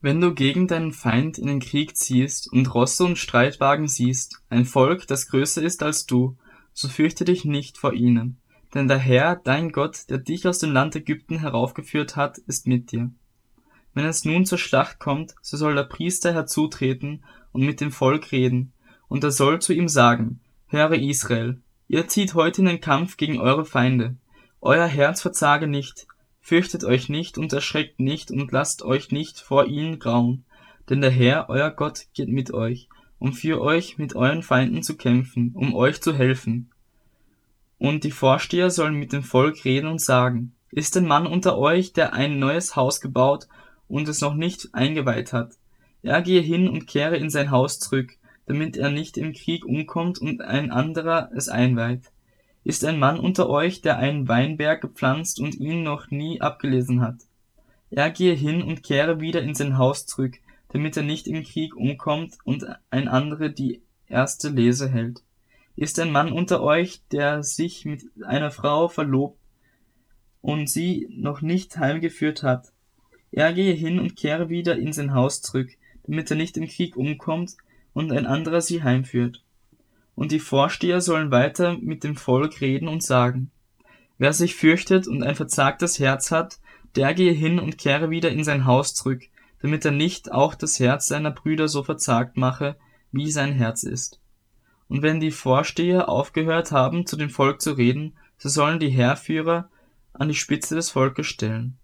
Wenn du gegen deinen Feind in den Krieg ziehst und Rosse und Streitwagen siehst, ein Volk, das größer ist als du, so fürchte dich nicht vor ihnen. Denn der Herr, dein Gott, der dich aus dem Land Ägypten heraufgeführt hat, ist mit dir. Wenn es nun zur Schlacht kommt, so soll der Priester herzutreten und mit dem Volk reden, und er soll zu ihm sagen, Höre Israel, ihr zieht heute in den Kampf gegen eure Feinde. Euer Herz verzage nicht, Fürchtet euch nicht und erschreckt nicht und lasst euch nicht vor ihnen grauen, denn der Herr, euer Gott, geht mit euch, um für euch mit euren Feinden zu kämpfen, um euch zu helfen. Und die Vorsteher sollen mit dem Volk reden und sagen, ist ein Mann unter euch, der ein neues Haus gebaut und es noch nicht eingeweiht hat? Er gehe hin und kehre in sein Haus zurück, damit er nicht im Krieg umkommt und ein anderer es einweiht. Ist ein Mann unter euch, der einen Weinberg gepflanzt und ihn noch nie abgelesen hat? Er gehe hin und kehre wieder in sein Haus zurück, damit er nicht im Krieg umkommt und ein anderer die erste Lese hält. Ist ein Mann unter euch, der sich mit einer Frau verlobt und sie noch nicht heimgeführt hat? Er gehe hin und kehre wieder in sein Haus zurück, damit er nicht im Krieg umkommt und ein anderer sie heimführt und die Vorsteher sollen weiter mit dem Volk reden und sagen, wer sich fürchtet und ein verzagtes Herz hat, der gehe hin und kehre wieder in sein Haus zurück, damit er nicht auch das Herz seiner Brüder so verzagt mache, wie sein Herz ist. Und wenn die Vorsteher aufgehört haben, zu dem Volk zu reden, so sollen die Heerführer an die Spitze des Volkes stellen.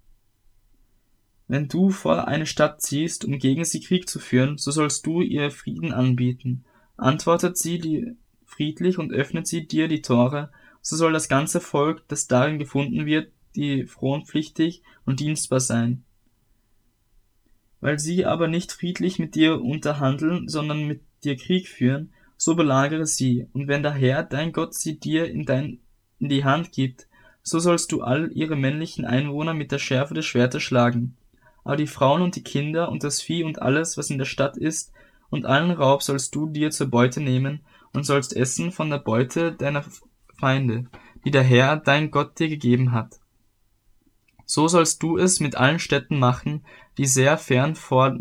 Wenn du vor eine Stadt ziehst, um gegen sie Krieg zu führen, so sollst du ihr Frieden anbieten. Antwortet sie die friedlich und öffnet sie dir die Tore, so soll das ganze Volk, das darin gefunden wird, die fronpflichtig und dienstbar sein. Weil sie aber nicht friedlich mit dir unterhandeln, sondern mit dir Krieg führen, so belagere sie, und wenn der Herr, dein Gott, sie dir in, dein, in die Hand gibt, so sollst du all ihre männlichen Einwohner mit der Schärfe des Schwertes schlagen. Aber die Frauen und die Kinder und das Vieh und alles, was in der Stadt ist, und allen Raub sollst du dir zur Beute nehmen, und sollst essen von der Beute deiner Feinde, die der Herr, dein Gott dir gegeben hat. So sollst du es mit allen Städten machen, die sehr fern vor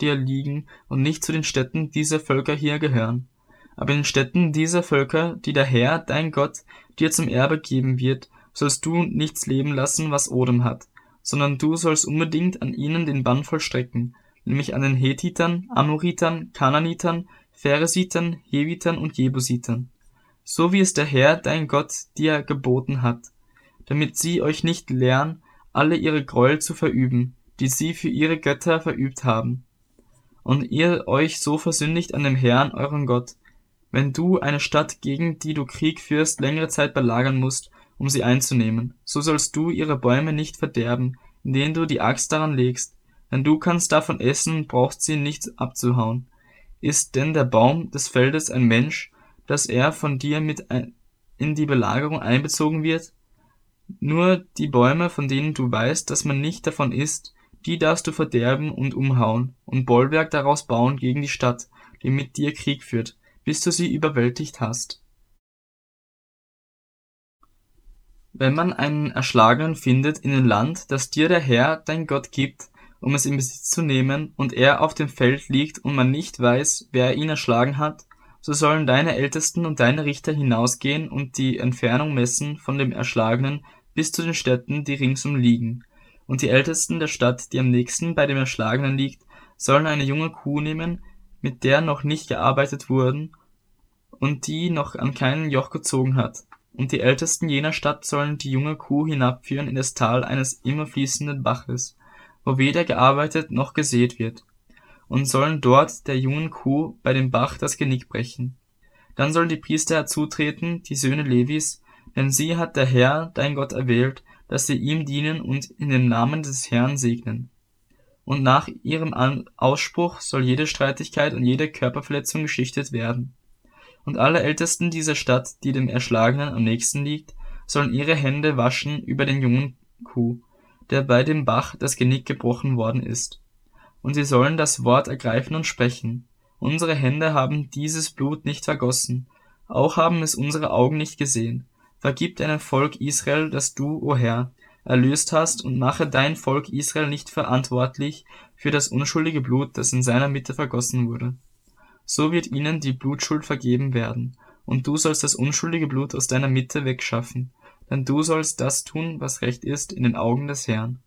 dir liegen und nicht zu den Städten dieser Völker hier gehören. Aber in den Städten dieser Völker, die der Herr, dein Gott, dir zum Erbe geben wird, sollst du nichts leben lassen, was Odem hat, sondern du sollst unbedingt an ihnen den Bann vollstrecken, nämlich an den Hethitern, Amoritern, Kananitern, Pheresitern, Hevitern und Jebusitern, so wie es der Herr, dein Gott, dir geboten hat, damit sie euch nicht lehren, alle ihre Gräuel zu verüben, die sie für ihre Götter verübt haben. Und ihr euch so versündigt an dem Herrn, euren Gott, wenn du eine Stadt, gegen die du Krieg führst, längere Zeit belagern musst, um sie einzunehmen, so sollst du ihre Bäume nicht verderben, indem du die Axt daran legst, denn du kannst davon essen und brauchst sie nicht abzuhauen. Ist denn der Baum des Feldes ein Mensch, dass er von dir mit in die Belagerung einbezogen wird? Nur die Bäume, von denen du weißt, dass man nicht davon isst, die darfst du verderben und umhauen und Bollwerk daraus bauen gegen die Stadt, die mit dir Krieg führt, bis du sie überwältigt hast. Wenn man einen Erschlagenen findet in dem Land, das dir der Herr, dein Gott gibt, um es in Besitz zu nehmen, und er auf dem Feld liegt und man nicht weiß, wer ihn erschlagen hat, so sollen deine Ältesten und deine Richter hinausgehen und die Entfernung messen von dem Erschlagenen bis zu den Städten, die ringsum liegen. Und die Ältesten der Stadt, die am nächsten bei dem Erschlagenen liegt, sollen eine junge Kuh nehmen, mit der noch nicht gearbeitet wurden und die noch an keinen Joch gezogen hat. Und die Ältesten jener Stadt sollen die junge Kuh hinabführen in das Tal eines immer fließenden Baches wo weder gearbeitet noch gesät wird, und sollen dort der jungen Kuh bei dem Bach das Genick brechen. Dann sollen die Priester herzutreten, die Söhne Levis, denn sie hat der Herr, dein Gott, erwählt, dass sie ihm dienen und in dem Namen des Herrn segnen. Und nach ihrem Ausspruch soll jede Streitigkeit und jede Körperverletzung geschichtet werden. Und alle Ältesten dieser Stadt, die dem Erschlagenen am nächsten liegt, sollen ihre Hände waschen über den jungen Kuh, der bei dem Bach das Genick gebrochen worden ist. Und sie sollen das Wort ergreifen und sprechen. Unsere Hände haben dieses Blut nicht vergossen, auch haben es unsere Augen nicht gesehen. Vergib deinem Volk Israel, dass du, o Herr, erlöst hast und mache dein Volk Israel nicht verantwortlich für das unschuldige Blut, das in seiner Mitte vergossen wurde. So wird ihnen die Blutschuld vergeben werden, und du sollst das unschuldige Blut aus deiner Mitte wegschaffen, denn du sollst das tun, was recht ist in den Augen des Herrn.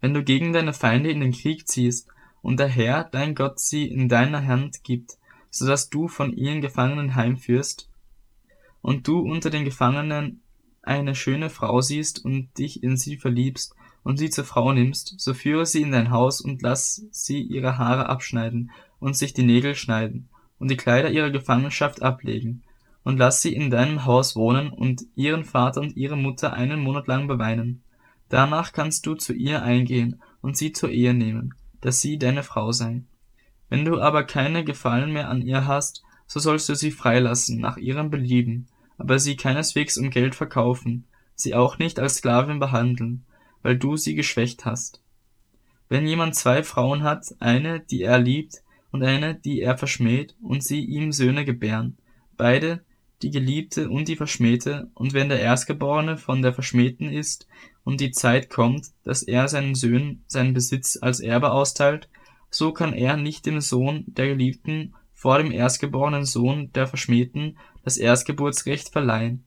Wenn du gegen deine Feinde in den Krieg ziehst, und der Herr, dein Gott, sie in deiner Hand gibt, so dass du von ihren Gefangenen heimführst, und du unter den Gefangenen eine schöne Frau siehst und dich in sie verliebst und sie zur Frau nimmst, so führe sie in dein Haus und lass sie ihre Haare abschneiden und sich die Nägel schneiden und die Kleider ihrer Gefangenschaft ablegen und lass sie in deinem Haus wohnen und ihren Vater und ihre Mutter einen Monat lang beweinen. Danach kannst du zu ihr eingehen und sie zur Ehe nehmen, dass sie deine Frau sei. Wenn du aber keine Gefallen mehr an ihr hast, so sollst du sie freilassen nach ihrem Belieben, aber sie keineswegs um Geld verkaufen, sie auch nicht als Sklavin behandeln, weil du sie geschwächt hast. Wenn jemand zwei Frauen hat, eine, die er liebt, und eine, die er verschmäht, und sie ihm Söhne gebären, beide, die Geliebte und die Verschmähte, und wenn der Erstgeborene von der Verschmähten ist, und die Zeit kommt, dass er seinen Söhnen seinen Besitz als Erbe austeilt, so kann er nicht dem Sohn der Geliebten vor dem erstgeborenen Sohn der Verschmähten das Erstgeburtsrecht verleihen,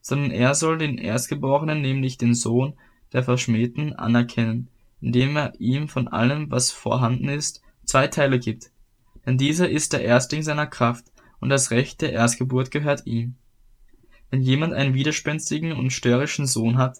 sondern er soll den Erstgeborenen, nämlich den Sohn der Verschmähten, anerkennen, indem er ihm von allem, was vorhanden ist, zwei Teile gibt. Denn dieser ist der Erstling seiner Kraft, und das Recht der Erstgeburt gehört ihm. Wenn jemand einen widerspenstigen und störrischen Sohn hat,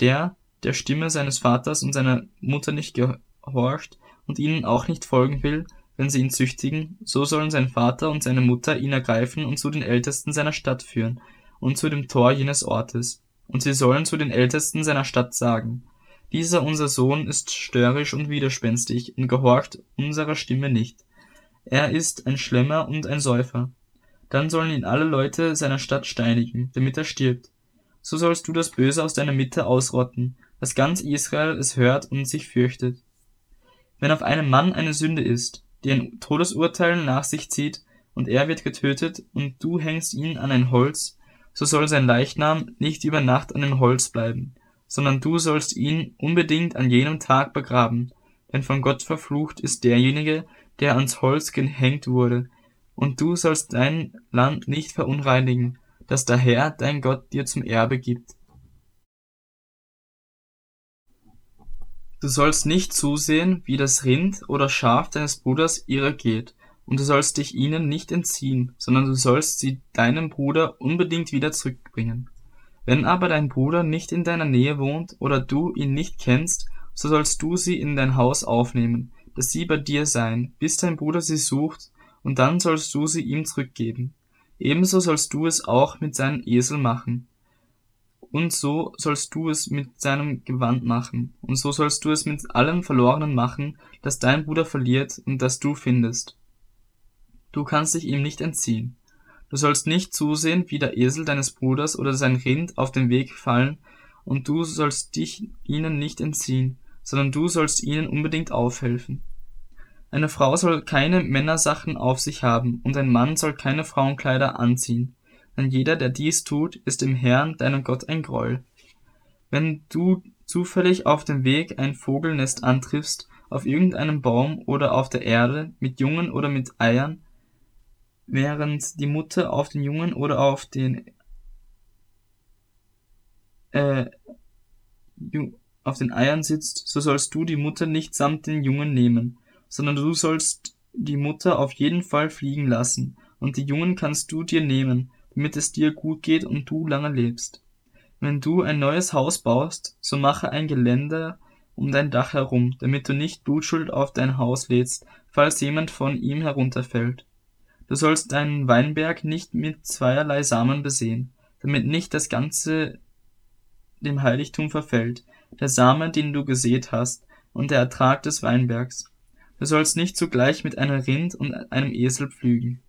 der der Stimme seines Vaters und seiner Mutter nicht gehorcht und ihnen auch nicht folgen will, wenn sie ihn züchtigen, so sollen sein Vater und seine Mutter ihn ergreifen und zu den Ältesten seiner Stadt führen und zu dem Tor jenes Ortes. Und sie sollen zu den Ältesten seiner Stadt sagen, dieser unser Sohn ist störrisch und widerspenstig und gehorcht unserer Stimme nicht. Er ist ein Schlemmer und ein Säufer. Dann sollen ihn alle Leute seiner Stadt steinigen, damit er stirbt. So sollst du das Böse aus deiner Mitte ausrotten, dass ganz Israel es hört und sich fürchtet. Wenn auf einem Mann eine Sünde ist, die ein Todesurteil nach sich zieht, und er wird getötet, und du hängst ihn an ein Holz, so soll sein Leichnam nicht über Nacht an dem Holz bleiben, sondern du sollst ihn unbedingt an jenem Tag begraben, denn von Gott verflucht ist derjenige, der ans Holz gehängt wurde, und du sollst dein Land nicht verunreinigen, das der Herr, dein Gott, dir zum Erbe gibt. Du sollst nicht zusehen, wie das Rind oder Schaf deines Bruders ihrer geht, und du sollst dich ihnen nicht entziehen, sondern du sollst sie deinem Bruder unbedingt wieder zurückbringen. Wenn aber dein Bruder nicht in deiner Nähe wohnt oder du ihn nicht kennst, so sollst du sie in dein Haus aufnehmen, dass sie bei dir seien, bis dein Bruder sie sucht, und dann sollst du sie ihm zurückgeben. Ebenso sollst du es auch mit seinen Esel machen und so sollst du es mit seinem Gewand machen, und so sollst du es mit allem Verlorenen machen, das dein Bruder verliert und das du findest. Du kannst dich ihm nicht entziehen. Du sollst nicht zusehen, wie der Esel deines Bruders oder sein Rind auf den Weg fallen, und du sollst dich ihnen nicht entziehen, sondern du sollst ihnen unbedingt aufhelfen. Eine Frau soll keine Männersachen auf sich haben, und ein Mann soll keine Frauenkleider anziehen, denn jeder, der dies tut, ist dem Herrn, deinem Gott, ein Groll. Wenn du zufällig auf dem Weg ein Vogelnest antriffst, auf irgendeinem Baum oder auf der Erde, mit Jungen oder mit Eiern, während die Mutter auf den Jungen oder auf den äh, auf den Eiern sitzt, so sollst du die Mutter nicht samt den Jungen nehmen, sondern du sollst die Mutter auf jeden Fall fliegen lassen, und die Jungen kannst du dir nehmen, damit es dir gut geht und du lange lebst. Wenn du ein neues Haus baust, so mache ein Geländer um dein Dach herum, damit du nicht Blutschuld auf dein Haus lädst, falls jemand von ihm herunterfällt. Du sollst deinen Weinberg nicht mit zweierlei Samen besehen, damit nicht das Ganze dem Heiligtum verfällt, der Same, den du gesät hast, und der Ertrag des Weinbergs. Du sollst nicht zugleich mit einem Rind und einem Esel pflügen.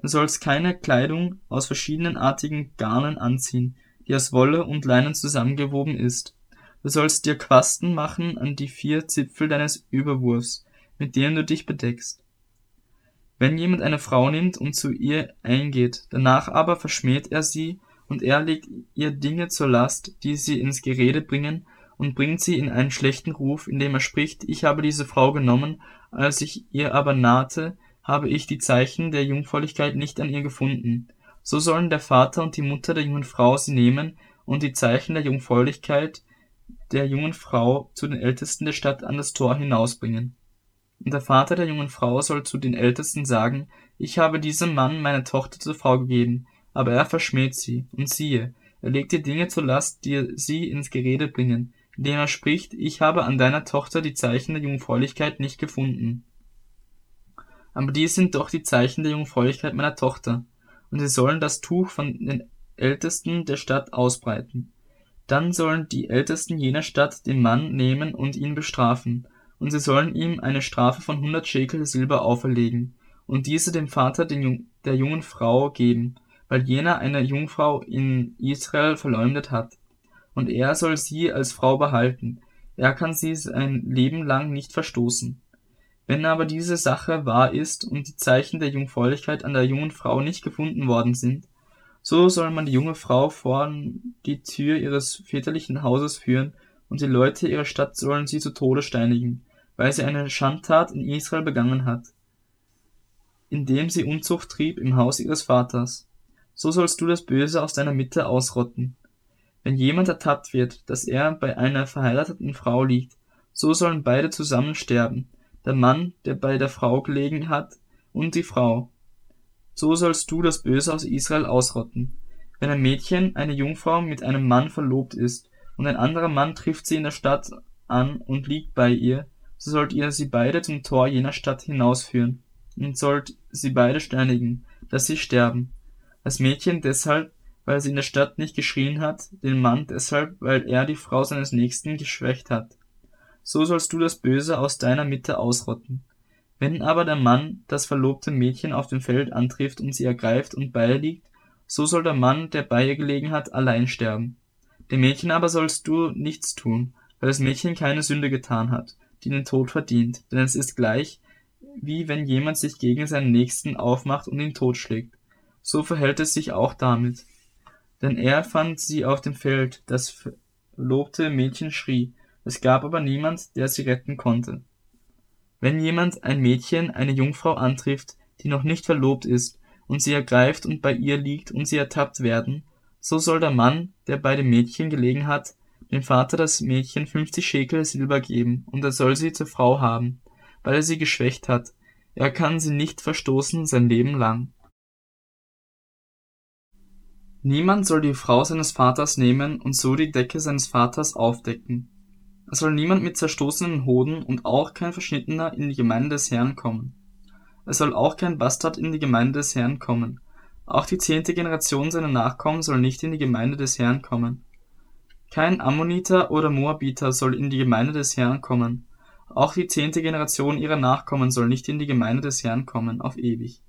Du sollst keine Kleidung aus verschiedenartigen Garnen anziehen, die aus Wolle und Leinen zusammengewoben ist. Du sollst dir Quasten machen an die vier Zipfel deines Überwurfs, mit denen du dich bedeckst. Wenn jemand eine Frau nimmt und zu ihr eingeht, danach aber verschmäht er sie und er legt ihr Dinge zur Last, die sie ins Gerede bringen, und bringt sie in einen schlechten Ruf, indem er spricht, ich habe diese Frau genommen, als ich ihr aber nahte, habe ich die Zeichen der Jungfräulichkeit nicht an ihr gefunden. So sollen der Vater und die Mutter der jungen Frau sie nehmen und die Zeichen der Jungfräulichkeit der jungen Frau zu den Ältesten der Stadt an das Tor hinausbringen. Und der Vater der jungen Frau soll zu den Ältesten sagen, ich habe diesem Mann meine Tochter zur Frau gegeben, aber er verschmäht sie, und siehe, er legt ihr Dinge zur Last, die sie ins Gerede bringen, indem er spricht, ich habe an deiner Tochter die Zeichen der Jungfräulichkeit nicht gefunden. Aber dies sind doch die Zeichen der Jungfräulichkeit meiner Tochter, und sie sollen das Tuch von den Ältesten der Stadt ausbreiten. Dann sollen die Ältesten jener Stadt den Mann nehmen und ihn bestrafen, und sie sollen ihm eine Strafe von hundert Schekel Silber auferlegen, und diese dem Vater der jungen Frau geben, weil jener eine Jungfrau in Israel verleumdet hat. Und er soll sie als Frau behalten, er kann sie sein Leben lang nicht verstoßen. Wenn aber diese Sache wahr ist und die Zeichen der Jungfräulichkeit an der jungen Frau nicht gefunden worden sind, so soll man die junge Frau vor die Tür ihres väterlichen Hauses führen, und die Leute ihrer Stadt sollen sie zu Tode steinigen, weil sie eine Schandtat in Israel begangen hat, indem sie Unzucht trieb im Haus ihres Vaters. So sollst du das Böse aus deiner Mitte ausrotten. Wenn jemand ertappt wird, dass er bei einer verheirateten Frau liegt, so sollen beide zusammen sterben, der Mann, der bei der Frau gelegen hat, und die Frau, so sollst du das Böse aus Israel ausrotten. Wenn ein Mädchen, eine Jungfrau, mit einem Mann verlobt ist, und ein anderer Mann trifft sie in der Stadt an und liegt bei ihr, so sollt ihr sie beide zum Tor jener Stadt hinausführen, und sollt sie beide steinigen, dass sie sterben. Das Mädchen deshalb, weil sie in der Stadt nicht geschrien hat, den Mann deshalb, weil er die Frau seines Nächsten geschwächt hat. So sollst du das Böse aus deiner Mitte ausrotten. Wenn aber der Mann das verlobte Mädchen auf dem Feld antrifft und sie ergreift und bei ihr liegt, so soll der Mann, der bei ihr gelegen hat, allein sterben. Dem Mädchen aber sollst du nichts tun, weil das Mädchen keine Sünde getan hat, die den Tod verdient, denn es ist gleich, wie wenn jemand sich gegen seinen Nächsten aufmacht und ihn totschlägt. So verhält es sich auch damit. Denn er fand sie auf dem Feld, das verlobte Mädchen schrie, es gab aber niemand, der sie retten konnte. Wenn jemand ein Mädchen, eine Jungfrau antrifft, die noch nicht verlobt ist, und sie ergreift und bei ihr liegt und sie ertappt werden, so soll der Mann, der bei dem Mädchen gelegen hat, dem Vater das Mädchen fünfzig Schekel Silber geben, und er soll sie zur Frau haben, weil er sie geschwächt hat. Er kann sie nicht verstoßen sein Leben lang. Niemand soll die Frau seines Vaters nehmen und so die Decke seines Vaters aufdecken. Es soll niemand mit zerstoßenen Hoden und auch kein Verschnittener in die Gemeinde des Herrn kommen. Es soll auch kein Bastard in die Gemeinde des Herrn kommen. Auch die zehnte Generation seiner Nachkommen soll nicht in die Gemeinde des Herrn kommen. Kein Ammoniter oder Moabiter soll in die Gemeinde des Herrn kommen. Auch die zehnte Generation ihrer Nachkommen soll nicht in die Gemeinde des Herrn kommen, auf ewig.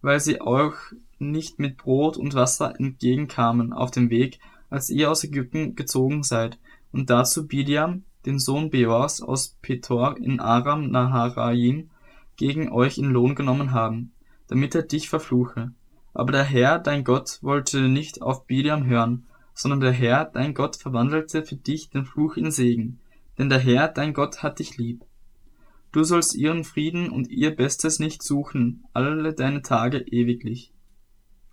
Weil sie euch nicht mit Brot und Wasser entgegenkamen auf dem Weg, als ihr aus Ägypten gezogen seid, und dazu Bidiam, den Sohn Beors aus Petor in Aram Naharaim, gegen euch in Lohn genommen haben, damit er dich verfluche. Aber der Herr, dein Gott, wollte nicht auf Biliam hören, sondern der Herr, dein Gott, verwandelte für dich den Fluch in Segen, denn der Herr, dein Gott, hat dich lieb. Du sollst ihren Frieden und ihr Bestes nicht suchen, alle deine Tage ewiglich.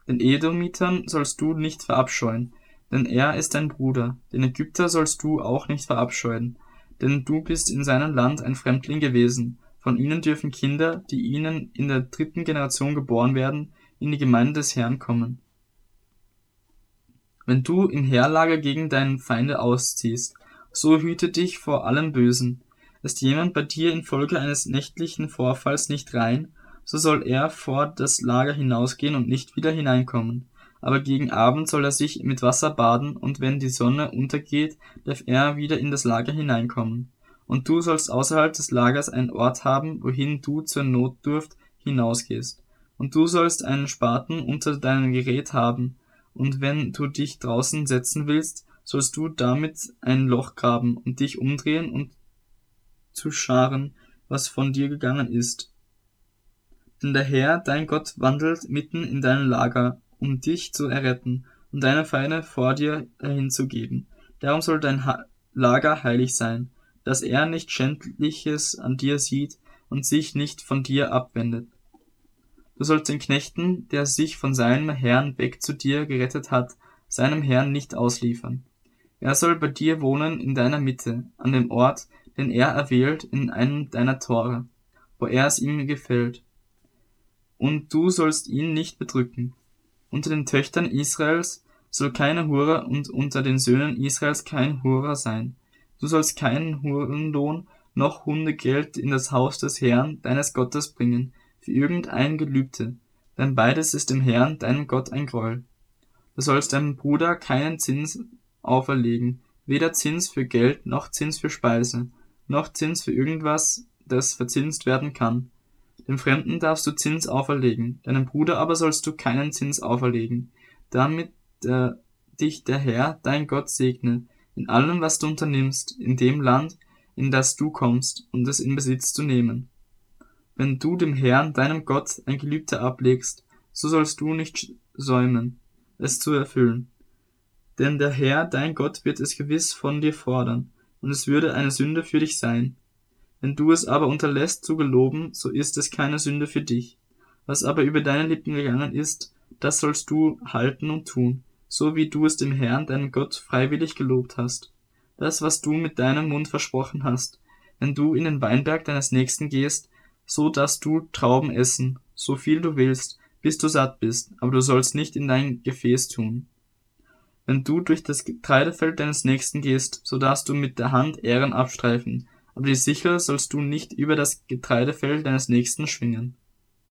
Den Edomitern sollst du nicht verabscheuen, denn er ist dein Bruder, den Ägypter sollst du auch nicht verabscheuen, denn du bist in seinem Land ein Fremdling gewesen. Von ihnen dürfen Kinder, die ihnen in der dritten Generation geboren werden, in die Gemeinde des Herrn kommen. Wenn du im Heerlager gegen deinen Feinde ausziehst, so hüte dich vor allem Bösen. Ist jemand bei dir infolge eines nächtlichen Vorfalls nicht rein, so soll er vor das Lager hinausgehen und nicht wieder hineinkommen aber gegen Abend soll er sich mit Wasser baden, und wenn die Sonne untergeht, darf er wieder in das Lager hineinkommen. Und du sollst außerhalb des Lagers einen Ort haben, wohin du zur Notdurft hinausgehst. Und du sollst einen Spaten unter deinem Gerät haben, und wenn du dich draußen setzen willst, sollst du damit ein Loch graben und dich umdrehen und zu scharen, was von dir gegangen ist. Denn der Herr, dein Gott, wandelt mitten in deinem Lager, um dich zu erretten, und deine Feinde vor dir hinzugeben. Darum soll dein Lager heilig sein, dass er nicht Schändliches an dir sieht und sich nicht von dir abwendet. Du sollst den Knechten, der sich von seinem Herrn weg zu dir gerettet hat, seinem Herrn nicht ausliefern. Er soll bei dir wohnen in deiner Mitte, an dem Ort, den er erwählt, in einem deiner Tore, wo er es ihm gefällt. Und du sollst ihn nicht bedrücken. Unter den Töchtern Israels soll keine Hure und unter den Söhnen Israels kein Hurer sein. Du sollst keinen Hurenlohn noch Hundegeld in das Haus des Herrn, deines Gottes, bringen, für irgendein Gelübde, denn beides ist dem Herrn, deinem Gott, ein Gräuel. Du sollst deinem Bruder keinen Zins auferlegen, weder Zins für Geld, noch Zins für Speise, noch Zins für irgendwas, das verzinst werden kann. Dem Fremden darfst du Zins auferlegen, deinem Bruder aber sollst du keinen Zins auferlegen, damit äh, dich der Herr, dein Gott, segne, in allem, was du unternimmst, in dem Land, in das du kommst, um es in Besitz zu nehmen. Wenn du dem Herrn, deinem Gott, ein Gelübde ablegst, so sollst du nicht säumen, es zu erfüllen. Denn der Herr, dein Gott, wird es gewiss von dir fordern, und es würde eine Sünde für dich sein. Wenn du es aber unterlässt zu geloben, so ist es keine Sünde für dich. Was aber über deine Lippen gegangen ist, das sollst du halten und tun, so wie du es dem Herrn, deinem Gott, freiwillig gelobt hast. Das, was du mit deinem Mund versprochen hast, wenn du in den Weinberg deines Nächsten gehst, so dass du Trauben essen, so viel du willst, bis du satt bist, aber du sollst nicht in dein Gefäß tun. Wenn du durch das Getreidefeld deines Nächsten gehst, so darfst du mit der Hand Ehren abstreifen, aber die Sichel sollst du nicht über das Getreidefeld deines Nächsten schwingen.